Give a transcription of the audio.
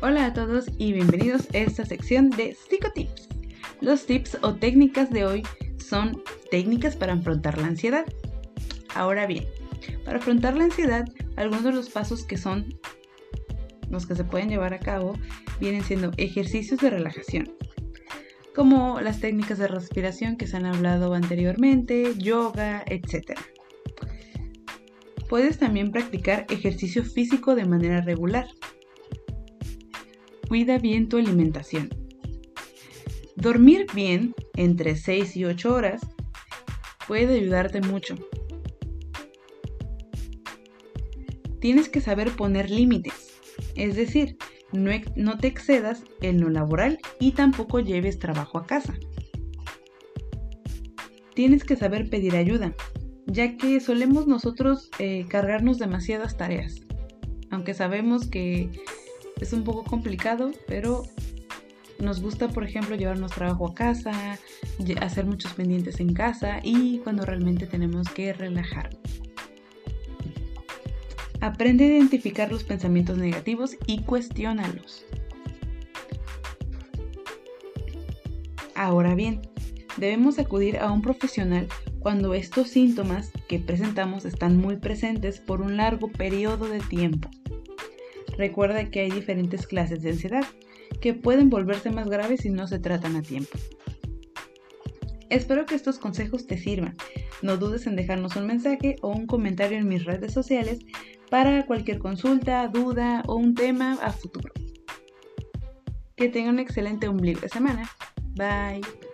Hola a todos y bienvenidos a esta sección de psicotips. Los tips o técnicas de hoy son técnicas para afrontar la ansiedad. Ahora bien, para afrontar la ansiedad, algunos de los pasos que son los que se pueden llevar a cabo vienen siendo ejercicios de relajación, como las técnicas de respiración que se han hablado anteriormente, yoga, etc. Puedes también practicar ejercicio físico de manera regular, Cuida bien tu alimentación. Dormir bien entre 6 y 8 horas puede ayudarte mucho. Tienes que saber poner límites, es decir, no, no, te excedas en lo laboral y tampoco lleves trabajo a casa. Tienes que saber pedir ayuda, ya que solemos nosotros eh, cargarnos demasiadas tareas, aunque sabemos que es un poco complicado, pero nos gusta, por ejemplo, llevarnos trabajo a casa, hacer muchos pendientes en casa y cuando realmente tenemos que relajarnos. Aprende a identificar los pensamientos negativos y cuestiónalos. Ahora bien, debemos acudir a un profesional cuando estos síntomas que presentamos están muy presentes por un largo periodo de tiempo. Recuerda que hay diferentes clases de ansiedad que pueden volverse más graves si no se tratan a tiempo. Espero que estos consejos te sirvan. No dudes en dejarnos un mensaje o un comentario en mis redes sociales para cualquier consulta, duda o un tema a futuro. Que tengan un excelente ombligo de semana. Bye.